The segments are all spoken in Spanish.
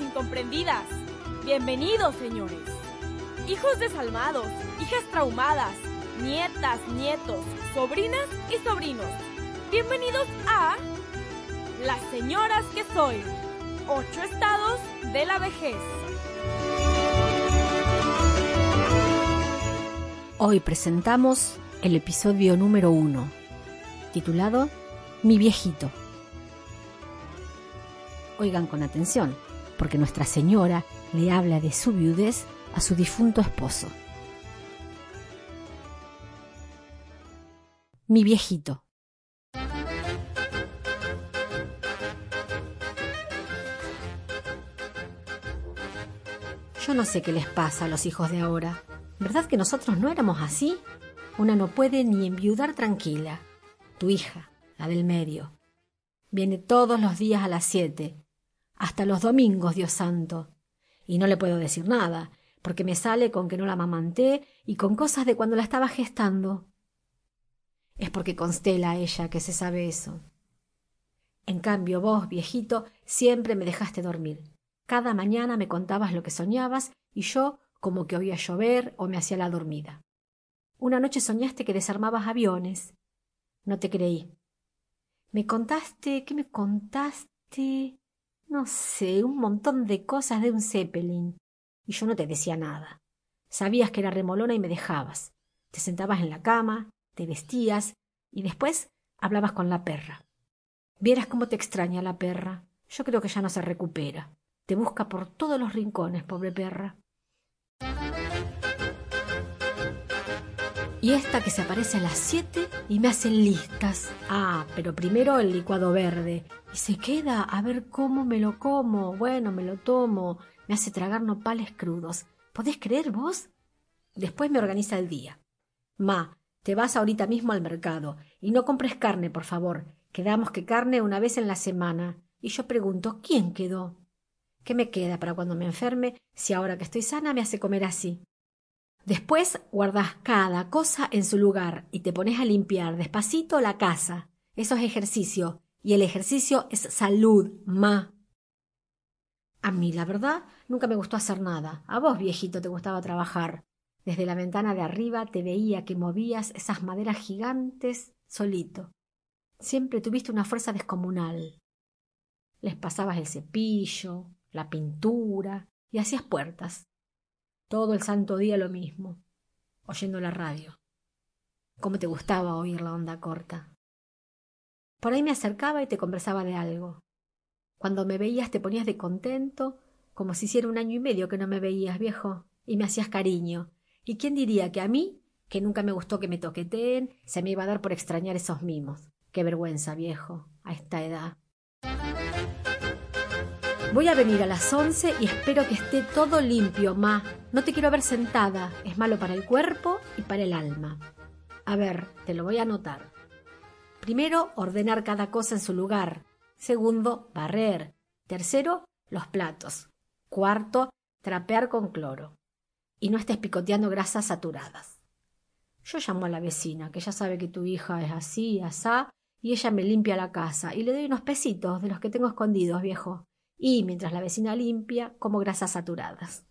incomprendidas. Bienvenidos, señores. Hijos desalmados, hijas traumadas, nietas, nietos, sobrinas y sobrinos. Bienvenidos a Las Señoras que Soy. Ocho estados de la vejez. Hoy presentamos el episodio número uno, titulado Mi viejito. Oigan con atención, porque Nuestra Señora le habla de su viudez a su difunto esposo. Mi viejito. Yo no sé qué les pasa a los hijos de ahora. ¿Verdad que nosotros no éramos así? Una no puede ni enviudar tranquila. Tu hija, la del medio, viene todos los días a las siete, hasta los domingos, Dios santo. Y no le puedo decir nada, porque me sale con que no la amamanté y con cosas de cuando la estaba gestando. Es porque constela ella que se sabe eso. En cambio, vos, viejito, siempre me dejaste dormir. Cada mañana me contabas lo que soñabas y yo como que oía llover o me hacía la dormida. Una noche soñaste que desarmabas aviones. No te creí. Me contaste, ¿qué me contaste? No sé, un montón de cosas de un Zeppelin. Y yo no te decía nada. Sabías que era remolona y me dejabas. Te sentabas en la cama, te vestías y después hablabas con la perra. Vieras cómo te extraña la perra. Yo creo que ya no se recupera. Te busca por todos los rincones, pobre perra. Y esta que se aparece a las siete y me hacen listas. Ah, pero primero el licuado verde. Y se queda a ver cómo me lo como. Bueno, me lo tomo. Me hace tragar nopales crudos. ¿Podés creer vos? Después me organiza el día. Ma, te vas ahorita mismo al mercado. Y no compres carne, por favor. Quedamos que carne una vez en la semana. Y yo pregunto, ¿quién quedó? ¿Qué me queda para cuando me enferme si ahora que estoy sana me hace comer así? Después guardas cada cosa en su lugar y te pones a limpiar despacito la casa. Eso es ejercicio. Y el ejercicio es salud, ma. A mí, la verdad, nunca me gustó hacer nada. A vos, viejito, te gustaba trabajar. Desde la ventana de arriba te veía que movías esas maderas gigantes solito. Siempre tuviste una fuerza descomunal. Les pasabas el cepillo, la pintura y hacías puertas. Todo el santo día lo mismo, oyendo la radio. Cómo te gustaba oír la onda corta. Por ahí me acercaba y te conversaba de algo. Cuando me veías te ponías de contento, como si hiciera un año y medio que no me veías, viejo, y me hacías cariño. ¿Y quién diría que a mí, que nunca me gustó que me toqueteen, se me iba a dar por extrañar esos mimos? Qué vergüenza, viejo, a esta edad. Voy a venir a las once y espero que esté todo limpio, ma. No te quiero ver sentada. Es malo para el cuerpo y para el alma. A ver, te lo voy a anotar. Primero, ordenar cada cosa en su lugar. Segundo, barrer. Tercero, los platos. Cuarto, trapear con cloro. Y no estés picoteando grasas saturadas. Yo llamo a la vecina, que ya sabe que tu hija es así, asá, y ella me limpia la casa, y le doy unos pesitos de los que tengo escondidos, viejo y mientras la vecina limpia como grasas saturadas.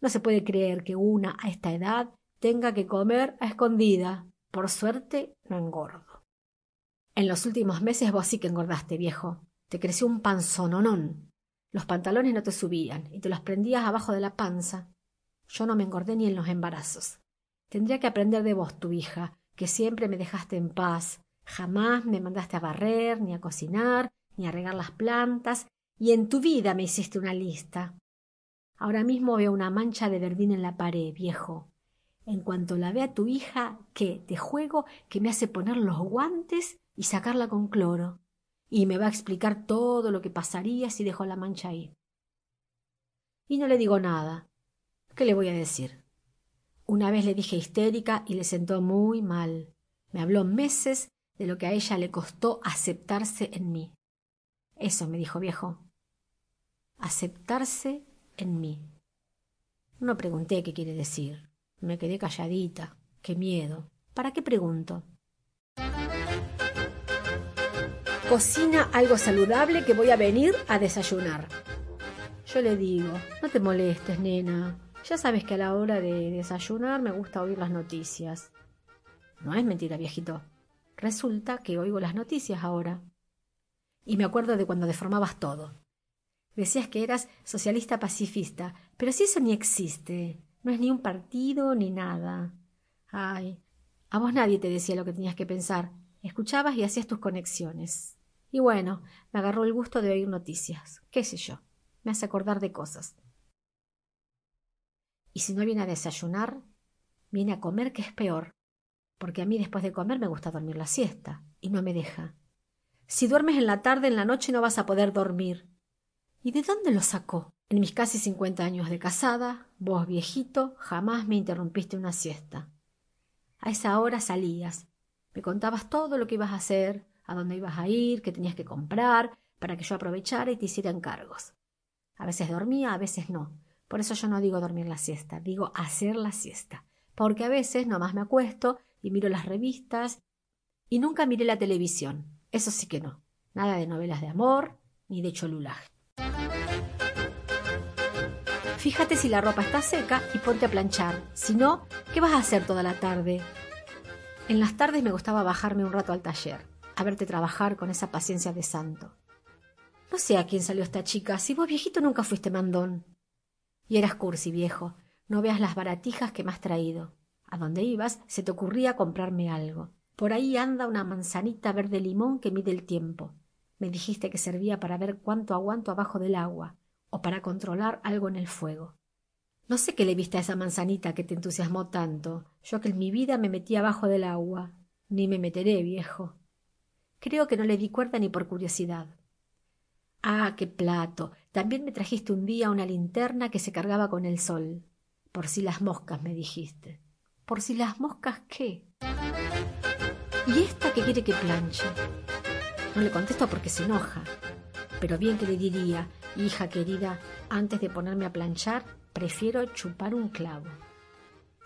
No se puede creer que una a esta edad tenga que comer a escondida. Por suerte no engordo. En los últimos meses vos sí que engordaste, viejo. Te creció un panzononón. Los pantalones no te subían y te los prendías abajo de la panza. Yo no me engordé ni en los embarazos. Tendría que aprender de vos, tu hija, que siempre me dejaste en paz. Jamás me mandaste a barrer, ni a cocinar, ni a regar las plantas, y en tu vida me hiciste una lista. Ahora mismo veo una mancha de verdín en la pared, viejo. En cuanto la vea tu hija, que te juego que me hace poner los guantes y sacarla con cloro. Y me va a explicar todo lo que pasaría si dejo la mancha ahí. Y no le digo nada. ¿Qué le voy a decir? Una vez le dije histérica y le sentó muy mal. Me habló meses de lo que a ella le costó aceptarse en mí. Eso me dijo viejo aceptarse en mí. No pregunté qué quiere decir. Me quedé calladita. Qué miedo. ¿Para qué pregunto? Cocina algo saludable que voy a venir a desayunar. Yo le digo, no te molestes, nena. Ya sabes que a la hora de desayunar me gusta oír las noticias. No es mentira, viejito. Resulta que oigo las noticias ahora. Y me acuerdo de cuando deformabas todo. Decías que eras socialista pacifista, pero si eso ni existe. No es ni un partido ni nada. Ay, a vos nadie te decía lo que tenías que pensar. Escuchabas y hacías tus conexiones. Y bueno, me agarró el gusto de oír noticias. ¿Qué sé yo? Me hace acordar de cosas. Y si no viene a desayunar, viene a comer, que es peor. Porque a mí después de comer me gusta dormir la siesta, y no me deja. Si duermes en la tarde, en la noche no vas a poder dormir. ¿Y de dónde lo sacó? En mis casi cincuenta años de casada, vos viejito, jamás me interrumpiste una siesta. A esa hora salías, me contabas todo lo que ibas a hacer, a dónde ibas a ir, qué tenías que comprar, para que yo aprovechara y te hiciera encargos. A veces dormía, a veces no. Por eso yo no digo dormir la siesta, digo hacer la siesta. Porque a veces nomás me acuesto y miro las revistas y nunca miré la televisión. Eso sí que no. Nada de novelas de amor ni de cholulaje. Fíjate si la ropa está seca y ponte a planchar. Si no, ¿qué vas a hacer toda la tarde? En las tardes me gustaba bajarme un rato al taller, a verte trabajar con esa paciencia de santo. No sé a quién salió esta chica, si vos viejito nunca fuiste mandón. Y eras cursi, viejo. No veas las baratijas que me has traído. A donde ibas se te ocurría comprarme algo. Por ahí anda una manzanita verde limón que mide el tiempo. Me dijiste que servía para ver cuánto aguanto abajo del agua o para controlar algo en el fuego. No sé qué le viste a esa manzanita que te entusiasmó tanto, yo que en mi vida me metí abajo del agua. Ni me meteré, viejo. Creo que no le di cuerda ni por curiosidad. Ah, qué plato. También me trajiste un día una linterna que se cargaba con el sol. Por si las moscas, me dijiste. ¿Por si las moscas qué? ¿Y esta que quiere que planche? No le contesto porque se enoja. Pero bien que le diría, Hija querida, antes de ponerme a planchar, prefiero chupar un clavo.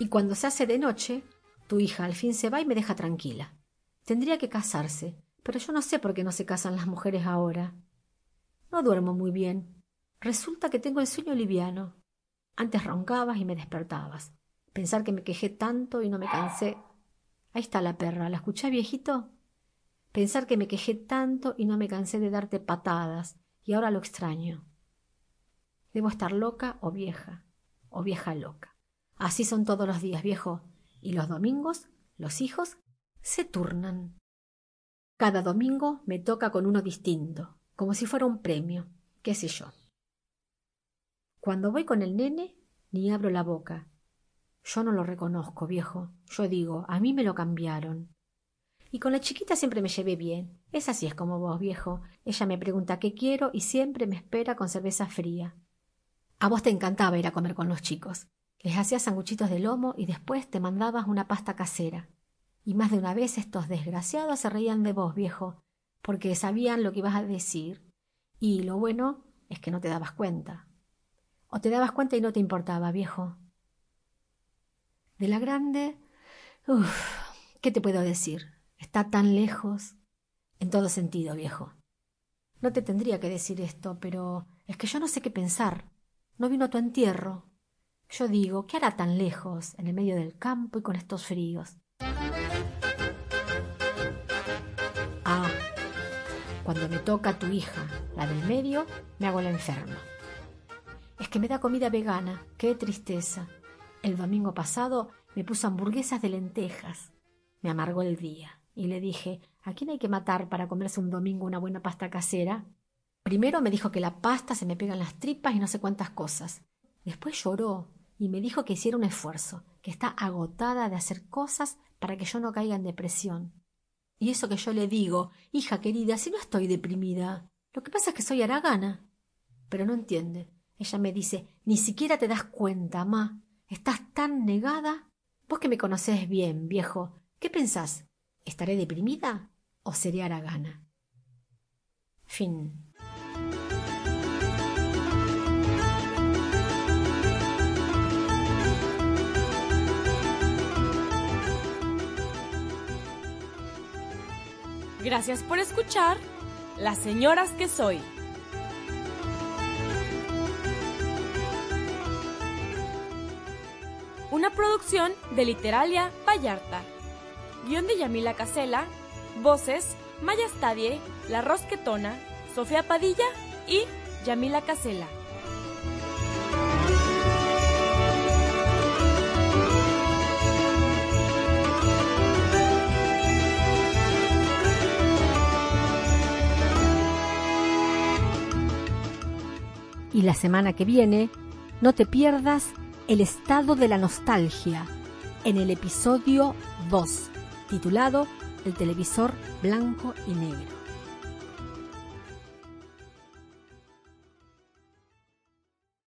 Y cuando se hace de noche, tu hija al fin se va y me deja tranquila. Tendría que casarse, pero yo no sé por qué no se casan las mujeres ahora. No duermo muy bien. Resulta que tengo el sueño liviano. Antes roncabas y me despertabas. Pensar que me quejé tanto y no me cansé. Ahí está la perra. ¿La escuché, viejito? Pensar que me quejé tanto y no me cansé de darte patadas, y ahora lo extraño. Debo estar loca o vieja, o vieja loca. Así son todos los días, viejo, y los domingos los hijos se turnan. Cada domingo me toca con uno distinto, como si fuera un premio, qué sé yo. Cuando voy con el nene, ni abro la boca. Yo no lo reconozco, viejo. Yo digo, a mí me lo cambiaron. Y con la chiquita siempre me llevé bien. Es así es como vos, viejo. Ella me pregunta qué quiero y siempre me espera con cerveza fría. A vos te encantaba ir a comer con los chicos. Les hacías sanguchitos de lomo y después te mandabas una pasta casera. Y más de una vez estos desgraciados se reían de vos, viejo, porque sabían lo que ibas a decir. Y lo bueno es que no te dabas cuenta. O te dabas cuenta y no te importaba, viejo. De la grande. Uf, ¿qué te puedo decir? Está tan lejos. En todo sentido, viejo. No te tendría que decir esto, pero es que yo no sé qué pensar. No vino a tu entierro. Yo digo, ¿qué hará tan lejos, en el medio del campo y con estos fríos? Ah, cuando me toca tu hija, la del medio, me hago la enferma. Es que me da comida vegana, qué tristeza. El domingo pasado me puso hamburguesas de lentejas. Me amargó el día y le dije, ¿a quién hay que matar para comerse un domingo una buena pasta casera? Primero me dijo que la pasta se me pega en las tripas y no sé cuántas cosas. Después lloró y me dijo que hiciera un esfuerzo, que está agotada de hacer cosas para que yo no caiga en depresión. Y eso que yo le digo, hija querida, si no estoy deprimida. Lo que pasa es que soy aragana. Pero no entiende. Ella me dice, ni siquiera te das cuenta, ma. Estás tan negada. Vos que me conocés bien, viejo. ¿Qué pensás? ¿Estaré deprimida o seré haragana? Fin. Gracias por escuchar Las Señoras que Soy. De Literalia Vallarta. Guión de Yamila Casela, voces Maya Stadie, La Rosquetona, Sofía Padilla y Yamila Casela. Y la semana que viene, no te pierdas el estado de la nostalgia en el episodio 2, titulado El televisor blanco y negro.